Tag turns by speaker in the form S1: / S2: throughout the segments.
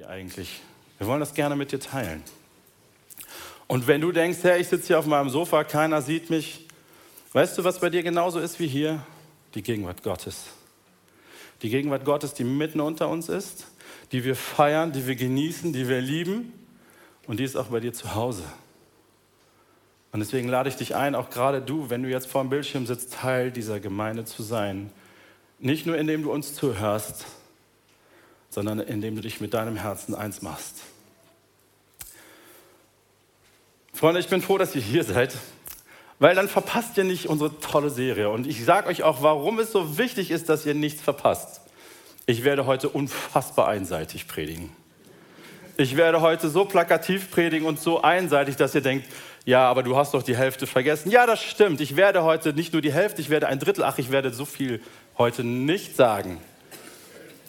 S1: Hier eigentlich. Wir wollen das gerne mit dir teilen. Und wenn du denkst, hey, ich sitze hier auf meinem Sofa, keiner sieht mich, weißt du, was bei dir genauso ist wie hier? Die Gegenwart Gottes. Die Gegenwart Gottes, die mitten unter uns ist, die wir feiern, die wir genießen, die wir lieben und die ist auch bei dir zu Hause. Und deswegen lade ich dich ein, auch gerade du, wenn du jetzt vor dem Bildschirm sitzt, Teil dieser Gemeinde zu sein. Nicht nur indem du uns zuhörst, sondern indem du dich mit deinem Herzen eins machst. Freunde, ich bin froh, dass ihr hier seid, weil dann verpasst ihr nicht unsere tolle Serie. Und ich sage euch auch, warum es so wichtig ist, dass ihr nichts verpasst. Ich werde heute unfassbar einseitig predigen. Ich werde heute so plakativ predigen und so einseitig, dass ihr denkt, ja, aber du hast doch die Hälfte vergessen. Ja, das stimmt. Ich werde heute nicht nur die Hälfte, ich werde ein Drittel, ach, ich werde so viel heute nicht sagen.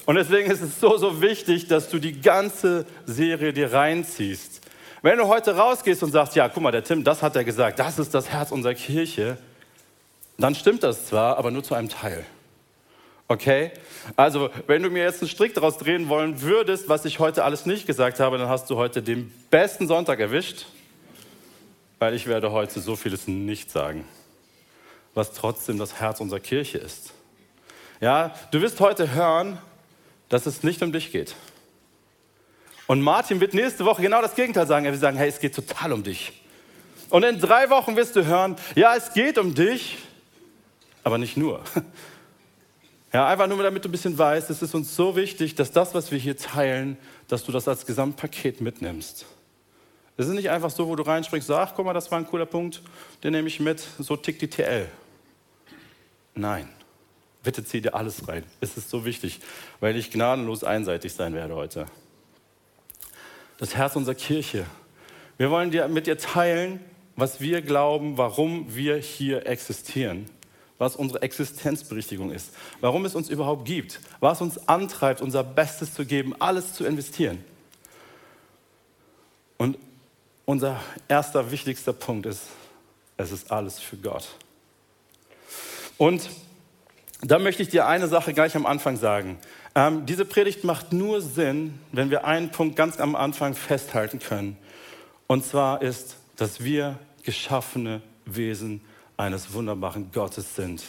S1: Und deswegen ist es so, so wichtig, dass du die ganze Serie dir reinziehst. Wenn du heute rausgehst und sagst, ja, guck mal, der Tim, das hat er gesagt, das ist das Herz unserer Kirche, dann stimmt das zwar, aber nur zu einem Teil. Okay? Also, wenn du mir jetzt einen Strick daraus drehen wollen würdest, was ich heute alles nicht gesagt habe, dann hast du heute den besten Sonntag erwischt, weil ich werde heute so vieles nicht sagen, was trotzdem das Herz unserer Kirche ist. Ja, du wirst heute hören, dass es nicht um dich geht. Und Martin wird nächste Woche genau das Gegenteil sagen. Er wird sagen, hey, es geht total um dich. Und in drei Wochen wirst du hören, ja, es geht um dich, aber nicht nur. Ja, einfach nur, damit du ein bisschen weißt, es ist uns so wichtig, dass das, was wir hier teilen, dass du das als Gesamtpaket mitnimmst. Es ist nicht einfach so, wo du reinspringst, so, ach, guck mal, das war ein cooler Punkt, den nehme ich mit, so tickt die TL. Nein. Bitte zieh dir alles rein. Es ist so wichtig, weil ich gnadenlos einseitig sein werde heute. Das Herz unserer Kirche. Wir wollen dir, mit dir teilen, was wir glauben, warum wir hier existieren, was unsere Existenzberichtigung ist, warum es uns überhaupt gibt, was uns antreibt, unser Bestes zu geben, alles zu investieren. Und unser erster wichtigster Punkt ist, es ist alles für Gott. Und da möchte ich dir eine Sache gleich am Anfang sagen. Ähm, diese Predigt macht nur Sinn, wenn wir einen Punkt ganz am Anfang festhalten können. Und zwar ist, dass wir geschaffene Wesen eines wunderbaren Gottes sind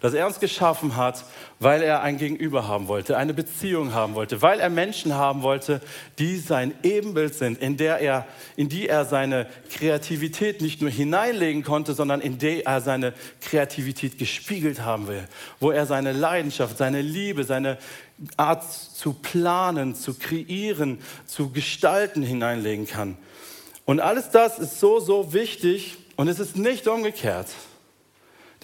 S1: dass er uns geschaffen hat, weil er ein Gegenüber haben wollte, eine Beziehung haben wollte, weil er Menschen haben wollte, die sein Ebenbild sind, in, der er, in die er seine Kreativität nicht nur hineinlegen konnte, sondern in der er seine Kreativität gespiegelt haben will, wo er seine Leidenschaft, seine Liebe, seine Art zu planen, zu kreieren, zu gestalten hineinlegen kann. Und alles das ist so, so wichtig und es ist nicht umgekehrt.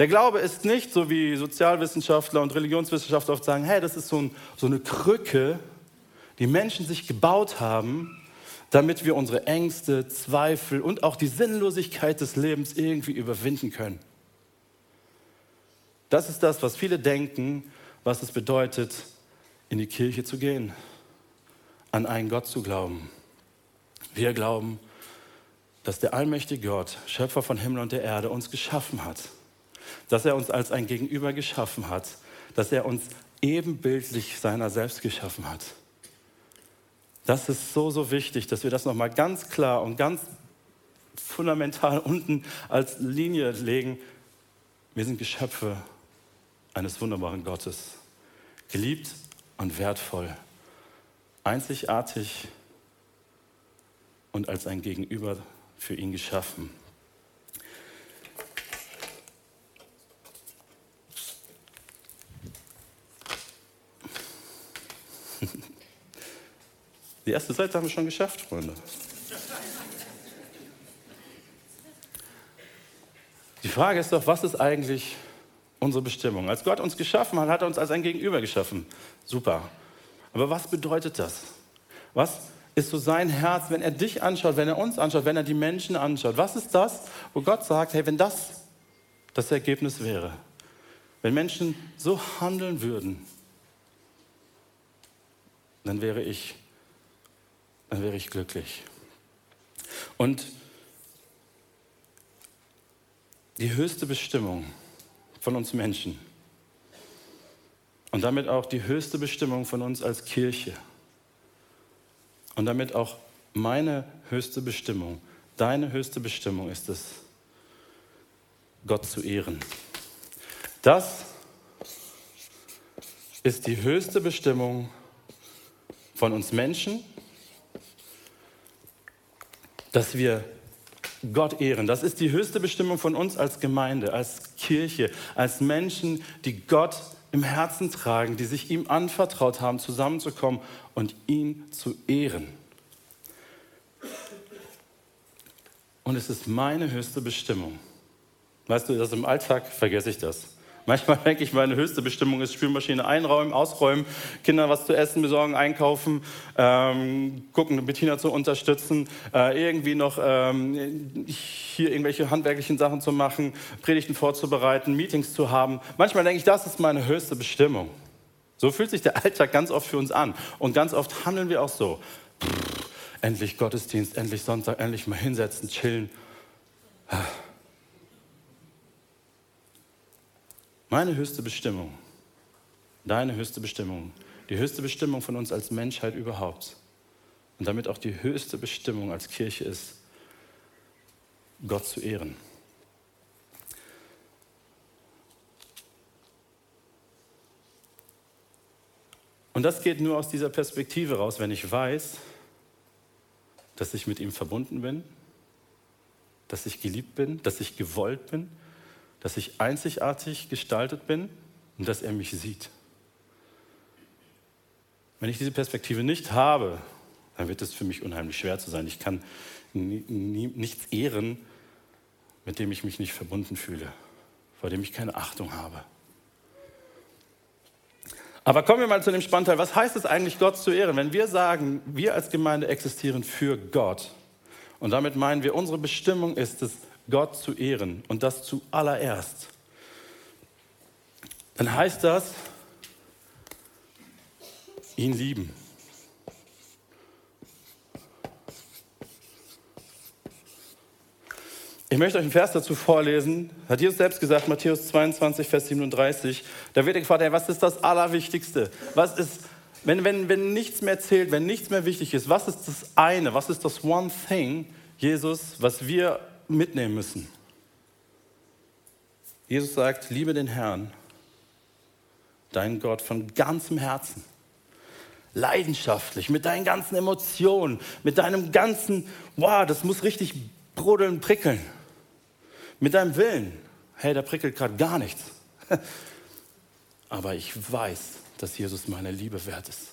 S1: Der Glaube ist nicht so wie Sozialwissenschaftler und Religionswissenschaftler oft sagen, hey, das ist so, ein, so eine Krücke, die Menschen sich gebaut haben, damit wir unsere Ängste, Zweifel und auch die Sinnlosigkeit des Lebens irgendwie überwinden können. Das ist das, was viele denken, was es bedeutet, in die Kirche zu gehen, an einen Gott zu glauben. Wir glauben, dass der allmächtige Gott, Schöpfer von Himmel und der Erde, uns geschaffen hat dass er uns als ein Gegenüber geschaffen hat, dass er uns ebenbildlich seiner selbst geschaffen hat. Das ist so, so wichtig, dass wir das nochmal ganz klar und ganz fundamental unten als Linie legen. Wir sind Geschöpfe eines wunderbaren Gottes, geliebt und wertvoll, einzigartig und als ein Gegenüber für ihn geschaffen. Die erste Seite haben wir schon geschafft, Freunde. Die Frage ist doch, was ist eigentlich unsere Bestimmung? Als Gott uns geschaffen hat, hat er uns als ein Gegenüber geschaffen. Super. Aber was bedeutet das? Was ist so sein Herz, wenn er dich anschaut, wenn er uns anschaut, wenn er die Menschen anschaut? Was ist das, wo Gott sagt, hey, wenn das das Ergebnis wäre, wenn Menschen so handeln würden, dann wäre ich dann wäre ich glücklich. Und die höchste Bestimmung von uns Menschen und damit auch die höchste Bestimmung von uns als Kirche Und damit auch meine höchste Bestimmung, deine höchste Bestimmung ist es, Gott zu ehren. Das ist die höchste Bestimmung von uns Menschen, dass wir Gott ehren. Das ist die höchste Bestimmung von uns als Gemeinde, als Kirche, als Menschen, die Gott im Herzen tragen, die sich ihm anvertraut haben, zusammenzukommen und ihn zu ehren. Und es ist meine höchste Bestimmung. Weißt du, das im Alltag vergesse ich das. Manchmal denke ich, meine höchste Bestimmung ist Spülmaschine einräumen, ausräumen, Kindern was zu essen besorgen, einkaufen, ähm, gucken, Bettina zu unterstützen, äh, irgendwie noch ähm, hier irgendwelche handwerklichen Sachen zu machen, Predigten vorzubereiten, Meetings zu haben. Manchmal denke ich, das ist meine höchste Bestimmung. So fühlt sich der Alltag ganz oft für uns an. Und ganz oft handeln wir auch so. Pff, endlich Gottesdienst, endlich Sonntag, endlich mal hinsetzen, chillen. Meine höchste Bestimmung, deine höchste Bestimmung, die höchste Bestimmung von uns als Menschheit überhaupt und damit auch die höchste Bestimmung als Kirche ist, Gott zu ehren. Und das geht nur aus dieser Perspektive raus, wenn ich weiß, dass ich mit ihm verbunden bin, dass ich geliebt bin, dass ich gewollt bin, dass ich einzigartig gestaltet bin und dass er mich sieht. Wenn ich diese Perspektive nicht habe, dann wird es für mich unheimlich schwer zu sein. Ich kann nichts ehren, mit dem ich mich nicht verbunden fühle, vor dem ich keine Achtung habe. Aber kommen wir mal zu dem Spannteil. Was heißt es eigentlich, Gott zu ehren? Wenn wir sagen, wir als Gemeinde existieren für Gott, und damit meinen wir, unsere Bestimmung ist es, Gott zu ehren und das zuallererst, dann heißt das, ihn lieben. Ich möchte euch einen Vers dazu vorlesen. Hat Jesus selbst gesagt, Matthäus 22, Vers 37. Da wird er gefragt, hey, was ist das Allerwichtigste? Was ist, wenn, wenn, wenn nichts mehr zählt, wenn nichts mehr wichtig ist, was ist das eine, was ist das One Thing, Jesus, was wir mitnehmen müssen. Jesus sagt, liebe den Herrn, deinen Gott von ganzem Herzen, leidenschaftlich, mit deinen ganzen Emotionen, mit deinem ganzen, wow, das muss richtig brodeln, prickeln, mit deinem Willen. Hey, da prickelt gerade gar nichts. Aber ich weiß, dass Jesus meine Liebe wert ist.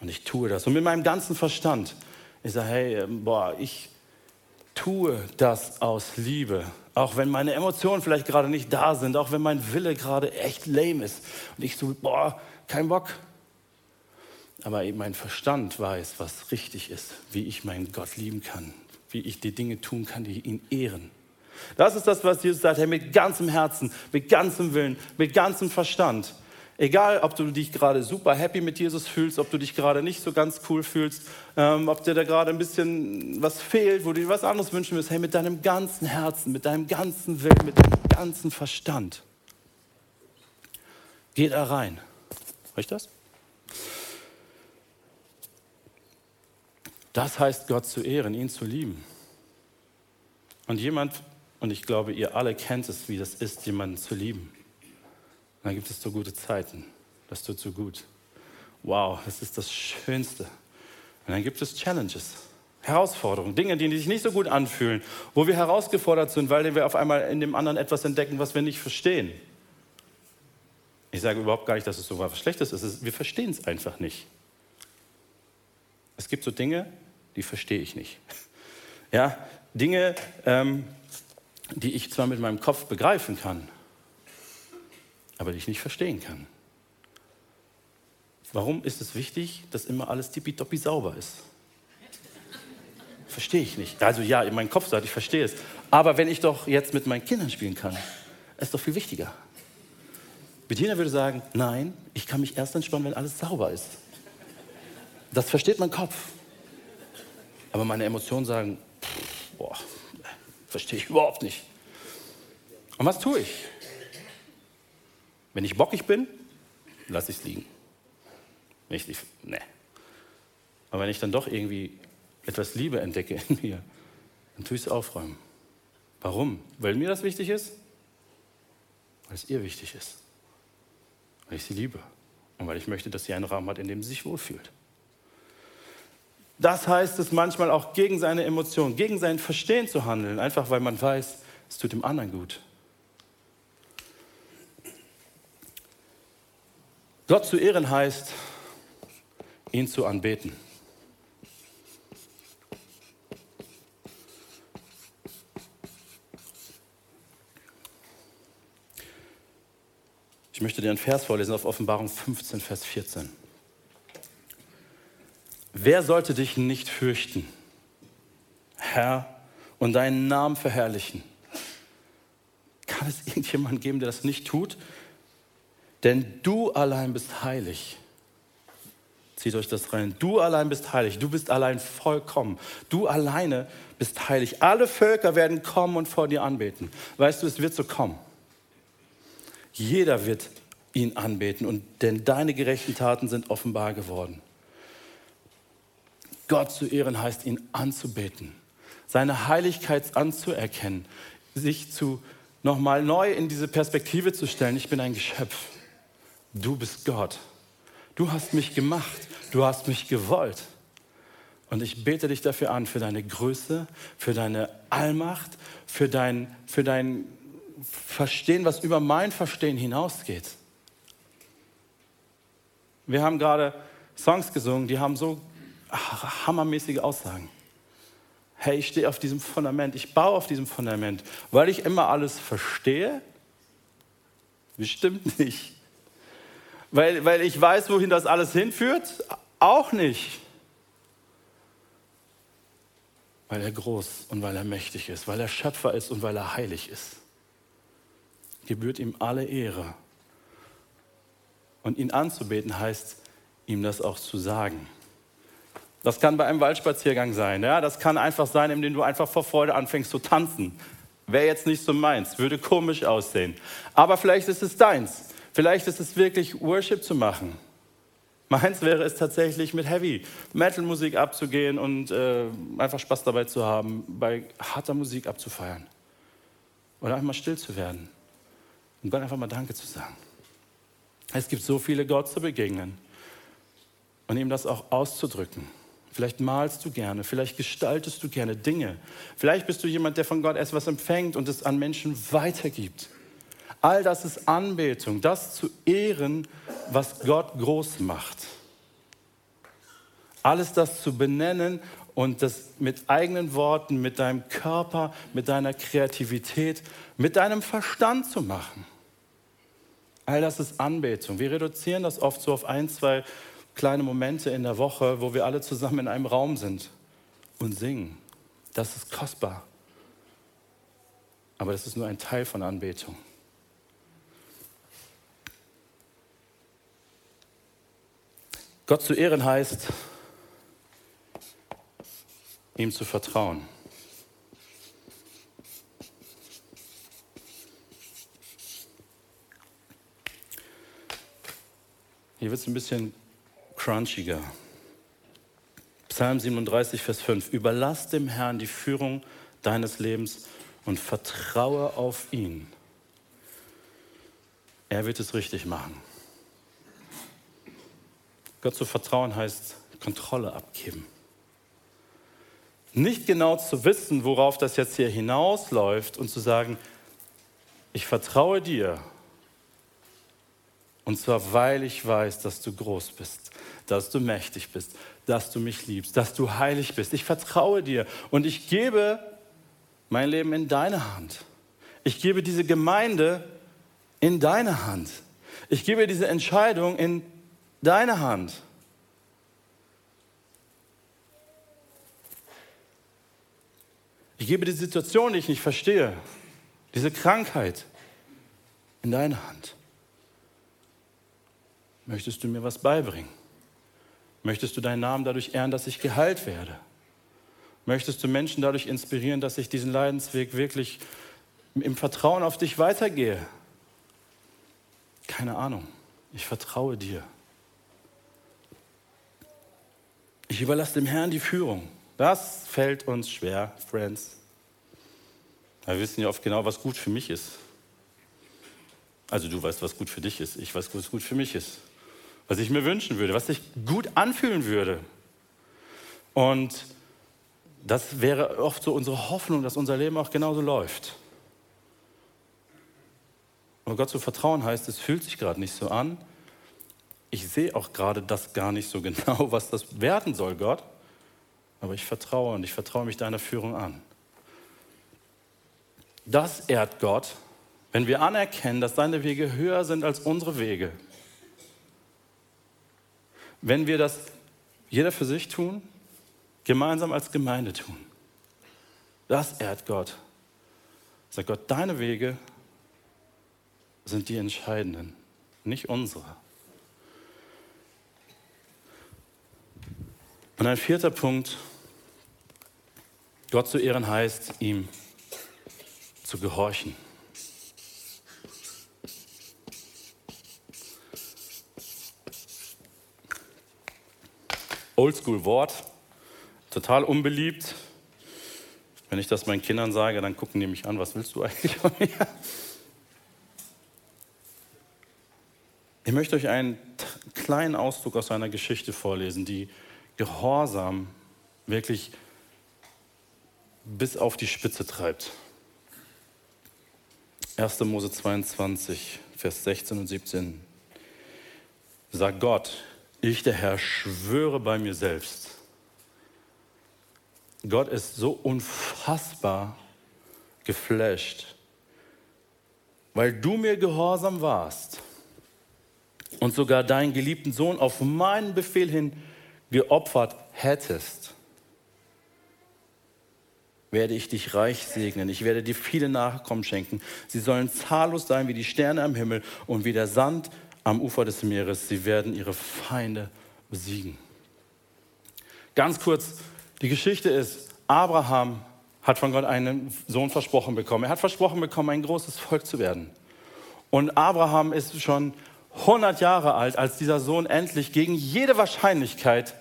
S1: Und ich tue das. Und mit meinem ganzen Verstand. Ich sage, hey, boah, ich, tue das aus Liebe. Auch wenn meine Emotionen vielleicht gerade nicht da sind, auch wenn mein Wille gerade echt lame ist und ich so, boah, kein Bock. Aber eben mein Verstand weiß, was richtig ist, wie ich meinen Gott lieben kann, wie ich die Dinge tun kann, die ihn ehren. Das ist das, was Jesus sagt, hey, mit ganzem Herzen, mit ganzem Willen, mit ganzem Verstand. Egal, ob du dich gerade super happy mit Jesus fühlst, ob du dich gerade nicht so ganz cool fühlst, ähm, ob dir da gerade ein bisschen was fehlt, wo du dir was anderes wünschen willst, hey, mit deinem ganzen Herzen, mit deinem ganzen Willen, mit deinem ganzen Verstand. Geh da rein. Reicht das? Das heißt, Gott zu ehren, ihn zu lieben. Und jemand, und ich glaube, ihr alle kennt es, wie das ist, jemanden zu lieben. Dann gibt es so gute Zeiten. Das tut so gut. Wow, das ist das Schönste. Und dann gibt es Challenges, Herausforderungen, Dinge, die sich nicht so gut anfühlen, wo wir herausgefordert sind, weil wir auf einmal in dem anderen etwas entdecken, was wir nicht verstehen. Ich sage überhaupt gar nicht, dass es so was Schlechtes ist. Wir verstehen es einfach nicht. Es gibt so Dinge, die verstehe ich nicht. Ja, Dinge, ähm, die ich zwar mit meinem Kopf begreifen kann, aber die ich nicht verstehen kann. Warum ist es wichtig, dass immer alles tippitoppi sauber ist? Verstehe ich nicht. Also ja, in meinem Kopf sagt, ich verstehe es. Aber wenn ich doch jetzt mit meinen Kindern spielen kann, ist doch viel wichtiger. Bettina würde sagen, nein, ich kann mich erst entspannen, wenn alles sauber ist. Das versteht mein Kopf. Aber meine Emotionen sagen, pff, boah, verstehe ich überhaupt nicht. Und was tue ich? Wenn ich bockig bin, lasse ich es liegen. Wenn ich nicht. Aber wenn ich dann doch irgendwie etwas Liebe entdecke in mir, dann tue ich es aufräumen. Warum? Weil mir das wichtig ist? Weil es ihr wichtig ist. Weil ich sie liebe. Und weil ich möchte, dass sie einen Raum hat, in dem sie sich wohlfühlt. Das heißt es manchmal auch gegen seine Emotionen, gegen sein Verstehen zu handeln, einfach weil man weiß, es tut dem anderen gut. Gott zu ehren heißt, ihn zu anbeten. Ich möchte dir einen Vers vorlesen auf Offenbarung 15, Vers 14. Wer sollte dich nicht fürchten, Herr, und deinen Namen verherrlichen? Kann es irgendjemanden geben, der das nicht tut? Denn du allein bist heilig. Zieht euch das rein. Du allein bist heilig. Du bist allein vollkommen. Du alleine bist heilig. Alle Völker werden kommen und vor dir anbeten. Weißt du, es wird so kommen. Jeder wird ihn anbeten, und denn deine gerechten Taten sind offenbar geworden. Gott zu ehren heißt, ihn anzubeten, seine Heiligkeit anzuerkennen, sich zu nochmal neu in diese Perspektive zu stellen. Ich bin ein Geschöpf. Du bist Gott. Du hast mich gemacht. Du hast mich gewollt. Und ich bete dich dafür an, für deine Größe, für deine Allmacht, für dein, für dein Verstehen, was über mein Verstehen hinausgeht. Wir haben gerade Songs gesungen, die haben so hammermäßige Aussagen. Hey, ich stehe auf diesem Fundament, ich baue auf diesem Fundament, weil ich immer alles verstehe? Bestimmt nicht. Weil, weil ich weiß, wohin das alles hinführt? Auch nicht. Weil er groß und weil er mächtig ist, weil er Schöpfer ist und weil er heilig ist. Gebührt ihm alle Ehre. Und ihn anzubeten heißt, ihm das auch zu sagen. Das kann bei einem Waldspaziergang sein. Ja? Das kann einfach sein, indem du einfach vor Freude anfängst zu tanzen. Wäre jetzt nicht so meins, würde komisch aussehen. Aber vielleicht ist es deins. Vielleicht ist es wirklich Worship zu machen. Meins wäre es tatsächlich mit Heavy Metal Musik abzugehen und äh, einfach Spaß dabei zu haben, bei harter Musik abzufeiern. Oder einfach mal still zu werden und Gott einfach mal Danke zu sagen. Es gibt so viele Gott zu begegnen und ihm das auch auszudrücken. Vielleicht malst du gerne, vielleicht gestaltest du gerne Dinge. Vielleicht bist du jemand, der von Gott etwas empfängt und es an Menschen weitergibt. All das ist Anbetung, das zu ehren, was Gott groß macht. Alles das zu benennen und das mit eigenen Worten, mit deinem Körper, mit deiner Kreativität, mit deinem Verstand zu machen. All das ist Anbetung. Wir reduzieren das oft so auf ein, zwei kleine Momente in der Woche, wo wir alle zusammen in einem Raum sind und singen. Das ist kostbar. Aber das ist nur ein Teil von Anbetung. Gott zu ehren heißt, ihm zu vertrauen. Hier wird es ein bisschen crunchiger. Psalm 37, Vers 5. Überlass dem Herrn die Führung deines Lebens und vertraue auf ihn. Er wird es richtig machen. Gott zu vertrauen heißt Kontrolle abgeben. Nicht genau zu wissen, worauf das jetzt hier hinausläuft und zu sagen, ich vertraue dir. Und zwar, weil ich weiß, dass du groß bist, dass du mächtig bist, dass du mich liebst, dass du heilig bist. Ich vertraue dir und ich gebe mein Leben in deine Hand. Ich gebe diese Gemeinde in deine Hand. Ich gebe diese Entscheidung in deine Hand. Ich gebe die Situation, die ich nicht verstehe, diese Krankheit in deine Hand. Möchtest du mir was beibringen? Möchtest du deinen Namen dadurch ehren, dass ich geheilt werde? Möchtest du Menschen dadurch inspirieren, dass ich diesen Leidensweg wirklich im Vertrauen auf dich weitergehe? Keine Ahnung. Ich vertraue dir. Ich überlasse dem Herrn die Führung. Das fällt uns schwer, Friends. Wir wissen ja oft genau, was gut für mich ist. Also du weißt, was gut für dich ist. Ich weiß, was gut für mich ist. Was ich mir wünschen würde, was sich gut anfühlen würde. Und das wäre oft so unsere Hoffnung, dass unser Leben auch genauso läuft. Aber Gott zu vertrauen heißt, es fühlt sich gerade nicht so an. Ich sehe auch gerade das gar nicht so genau, was das werden soll, Gott. Aber ich vertraue und ich vertraue mich deiner Führung an. Das ehrt Gott, wenn wir anerkennen, dass seine Wege höher sind als unsere Wege. Wenn wir das jeder für sich tun, gemeinsam als Gemeinde tun. Das ehrt Gott. Sagt Gott, deine Wege sind die entscheidenden, nicht unsere. Und ein vierter Punkt, Gott zu ehren heißt, ihm zu gehorchen. Oldschool-Wort, total unbeliebt. Wenn ich das meinen Kindern sage, dann gucken die mich an, was willst du eigentlich von mir? Ich möchte euch einen kleinen Ausdruck aus einer Geschichte vorlesen, die Gehorsam wirklich bis auf die Spitze treibt. 1. Mose 22, Vers 16 und 17. Sagt Gott, ich der Herr schwöre bei mir selbst. Gott ist so unfassbar geflasht, weil du mir gehorsam warst und sogar deinen geliebten Sohn auf meinen Befehl hin geopfert hättest werde ich dich reich segnen. Ich werde dir viele Nachkommen schenken. Sie sollen zahllos sein wie die Sterne am Himmel und wie der Sand am Ufer des Meeres. Sie werden ihre Feinde besiegen. Ganz kurz, die Geschichte ist, Abraham hat von Gott einen Sohn versprochen bekommen. Er hat versprochen bekommen, ein großes Volk zu werden. Und Abraham ist schon 100 Jahre alt, als dieser Sohn endlich gegen jede Wahrscheinlichkeit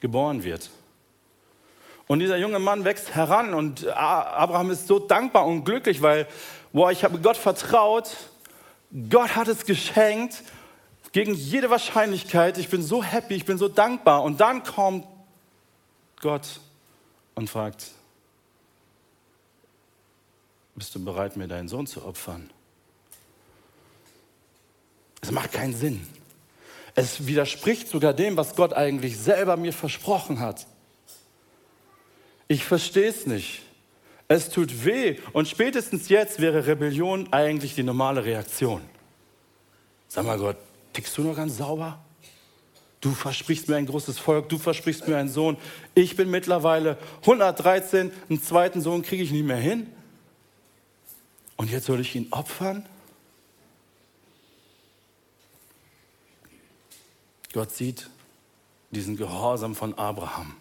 S1: geboren wird. Und dieser junge Mann wächst heran und Abraham ist so dankbar und glücklich, weil, boah, ich habe Gott vertraut, Gott hat es geschenkt, gegen jede Wahrscheinlichkeit, ich bin so happy, ich bin so dankbar. Und dann kommt Gott und fragt, bist du bereit, mir deinen Sohn zu opfern? Es macht keinen Sinn. Es widerspricht sogar dem, was Gott eigentlich selber mir versprochen hat. Ich verstehe es nicht. Es tut weh und spätestens jetzt wäre Rebellion eigentlich die normale Reaktion. Sag mal Gott, tickst du noch ganz sauber? Du versprichst mir ein großes Volk, du versprichst mir einen Sohn. Ich bin mittlerweile 113, einen zweiten Sohn kriege ich nicht mehr hin. Und jetzt soll ich ihn opfern? Gott sieht diesen Gehorsam von Abraham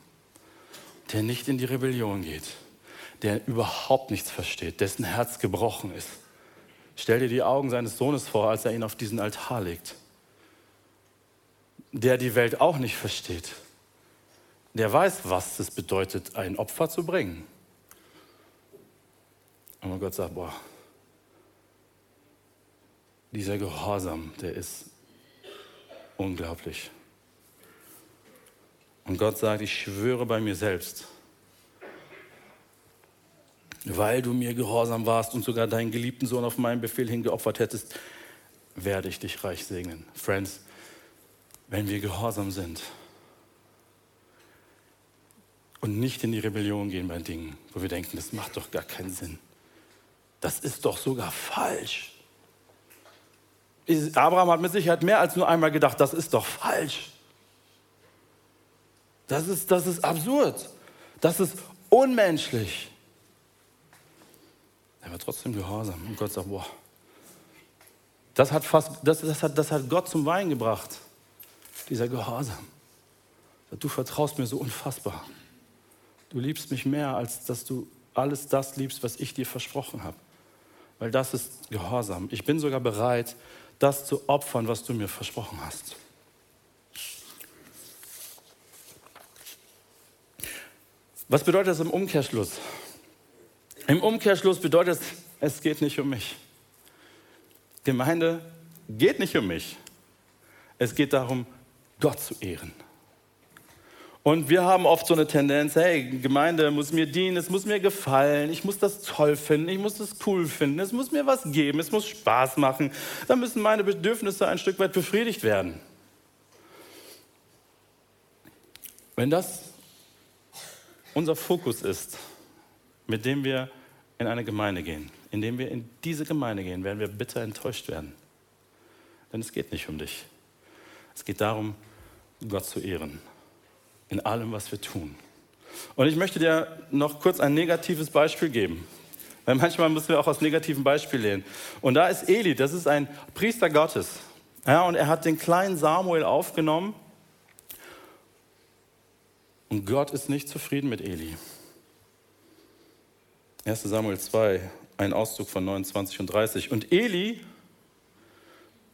S1: der nicht in die Rebellion geht, der überhaupt nichts versteht, dessen Herz gebrochen ist. Stell dir die Augen seines Sohnes vor, als er ihn auf diesen Altar legt. Der die Welt auch nicht versteht. Der weiß, was es bedeutet, ein Opfer zu bringen. Aber Gott sagt, boah, dieser Gehorsam, der ist unglaublich. Und Gott sagt, ich schwöre bei mir selbst, weil du mir gehorsam warst und sogar deinen geliebten Sohn auf meinen Befehl hingeopfert hättest, werde ich dich reich segnen. Friends, wenn wir gehorsam sind und nicht in die Rebellion gehen bei Dingen, wo wir denken, das macht doch gar keinen Sinn. Das ist doch sogar falsch. Abraham hat mit Sicherheit mehr als nur einmal gedacht, das ist doch falsch. Das ist, das ist absurd. Das ist unmenschlich. Er war trotzdem gehorsam. Und Gott sagt, boah, das hat, fast, das, das, hat, das hat Gott zum Wein gebracht. Dieser Gehorsam. Du vertraust mir so unfassbar. Du liebst mich mehr, als dass du alles das liebst, was ich dir versprochen habe. Weil das ist Gehorsam. Ich bin sogar bereit, das zu opfern, was du mir versprochen hast. Was bedeutet das im Umkehrschluss? Im Umkehrschluss bedeutet es, es geht nicht um mich. Gemeinde geht nicht um mich. Es geht darum, Gott zu ehren. Und wir haben oft so eine Tendenz, hey, Gemeinde muss mir dienen, es muss mir gefallen, ich muss das toll finden, ich muss das cool finden, es muss mir was geben, es muss Spaß machen. Da müssen meine Bedürfnisse ein Stück weit befriedigt werden. Wenn das unser Fokus ist, mit dem wir in eine Gemeinde gehen, indem wir in diese Gemeinde gehen, werden wir bitter enttäuscht werden. Denn es geht nicht um dich. Es geht darum, Gott zu ehren in allem, was wir tun. Und ich möchte dir noch kurz ein negatives Beispiel geben. Weil manchmal müssen wir auch aus negativen Beispielen lernen. Und da ist Eli, das ist ein Priester Gottes. Ja, und er hat den kleinen Samuel aufgenommen. Und Gott ist nicht zufrieden mit Eli. 1 Samuel 2, ein Auszug von 29 und 30. Und Eli,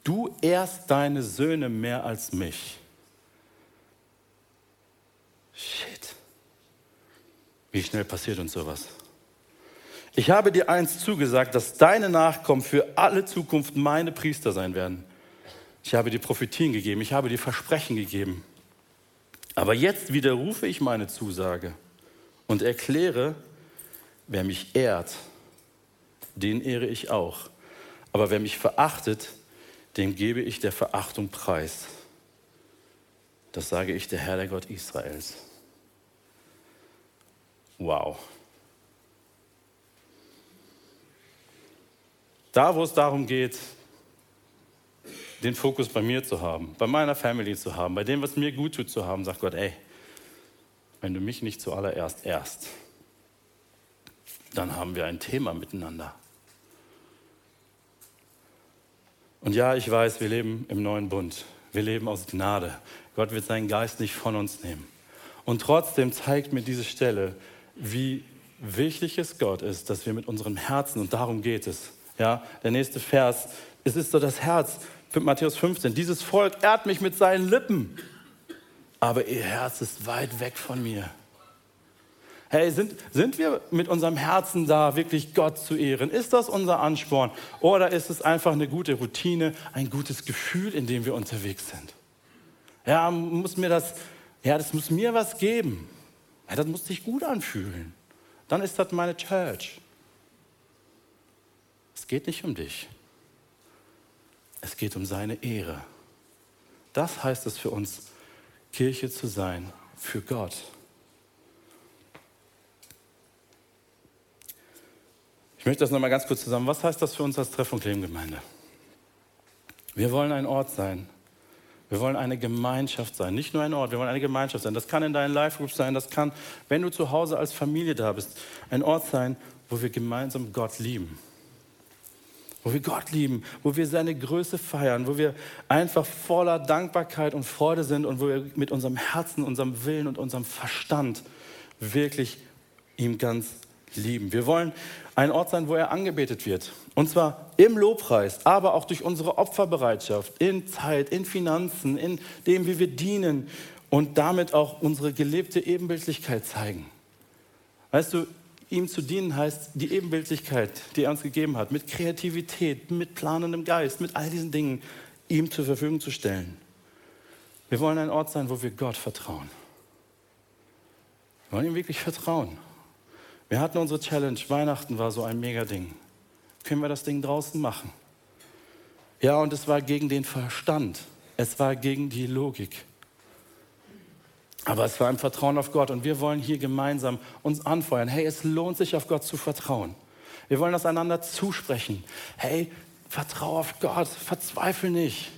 S1: du ehrst deine Söhne mehr als mich. Shit. Wie schnell passiert uns sowas? Ich habe dir eins zugesagt, dass deine Nachkommen für alle Zukunft meine Priester sein werden. Ich habe dir Prophetien gegeben, ich habe dir Versprechen gegeben. Aber jetzt widerrufe ich meine Zusage und erkläre, wer mich ehrt, den ehre ich auch. Aber wer mich verachtet, dem gebe ich der Verachtung preis. Das sage ich der Herr, der Gott Israels. Wow. Da, wo es darum geht, den Fokus bei mir zu haben, bei meiner Family zu haben, bei dem, was mir gut tut zu haben, sagt Gott, ey, wenn du mich nicht zuallererst erst, dann haben wir ein Thema miteinander. Und ja, ich weiß, wir leben im neuen Bund. Wir leben aus Gnade. Gott wird seinen Geist nicht von uns nehmen. Und trotzdem zeigt mir diese Stelle, wie wichtig es Gott ist, dass wir mit unserem Herzen, und darum geht es, ja, der nächste Vers, es ist so das Herz, Matthäus 15, dieses Volk ehrt mich mit seinen Lippen, aber ihr Herz ist weit weg von mir. Hey, sind, sind wir mit unserem Herzen da, wirklich Gott zu ehren? Ist das unser Ansporn? Oder ist es einfach eine gute Routine, ein gutes Gefühl, in dem wir unterwegs sind? Ja, muss mir das, ja, das muss mir was geben. Ja, das muss sich gut anfühlen. Dann ist das meine Church. Es geht nicht um dich. Es geht um seine Ehre. Das heißt es für uns, Kirche zu sein für Gott. Ich möchte das nochmal ganz kurz zusammen. Was heißt das für uns als Treff- und Klemmgemeinde? Wir wollen ein Ort sein, wir wollen eine Gemeinschaft sein, nicht nur ein Ort, wir wollen eine Gemeinschaft sein. Das kann in deinen Live-Groups sein, das kann, wenn du zu Hause als Familie da bist, ein Ort sein, wo wir gemeinsam Gott lieben. Wo wir Gott lieben, wo wir seine Größe feiern, wo wir einfach voller Dankbarkeit und Freude sind und wo wir mit unserem Herzen, unserem Willen und unserem Verstand wirklich ihm ganz lieben. Wir wollen ein Ort sein, wo er angebetet wird. Und zwar im Lobpreis, aber auch durch unsere Opferbereitschaft, in Zeit, in Finanzen, in dem, wie wir dienen und damit auch unsere gelebte Ebenbildlichkeit zeigen. Weißt du, ihm zu dienen heißt die Ebenbildlichkeit, die er uns gegeben hat, mit Kreativität, mit planendem Geist, mit all diesen Dingen ihm zur Verfügung zu stellen. Wir wollen ein Ort sein, wo wir Gott vertrauen. Wir wollen ihm wirklich vertrauen. Wir hatten unsere Challenge, Weihnachten war so ein Mega-Ding. Können wir das Ding draußen machen? Ja, und es war gegen den Verstand. Es war gegen die Logik. Aber es war im Vertrauen auf Gott und wir wollen hier gemeinsam uns anfeuern. Hey, es lohnt sich auf Gott zu vertrauen. Wir wollen das einander zusprechen. Hey, vertrau auf Gott, verzweifel nicht.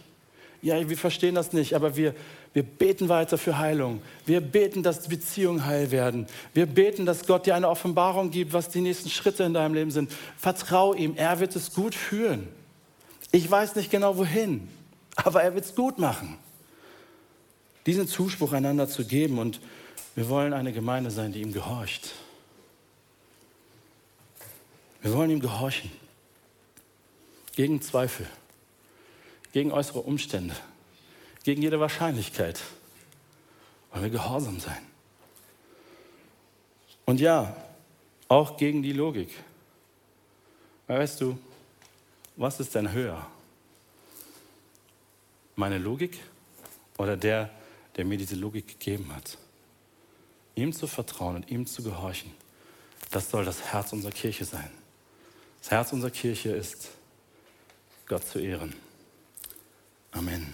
S1: Ja, wir verstehen das nicht, aber wir, wir beten weiter für Heilung. Wir beten, dass Beziehungen heil werden. Wir beten, dass Gott dir eine Offenbarung gibt, was die nächsten Schritte in deinem Leben sind. Vertrau ihm, er wird es gut führen. Ich weiß nicht genau wohin, aber er wird es gut machen. Diesen Zuspruch einander zu geben und wir wollen eine Gemeinde sein, die ihm gehorcht. Wir wollen ihm gehorchen. Gegen Zweifel, gegen äußere Umstände gegen jede Wahrscheinlichkeit. Wollen wir gehorsam sein. Und ja, auch gegen die Logik. Weil weißt du, was ist denn höher? Meine Logik oder der, der mir diese Logik gegeben hat? Ihm zu vertrauen und ihm zu gehorchen, das soll das Herz unserer Kirche sein. Das Herz unserer Kirche ist, Gott zu ehren. Amen.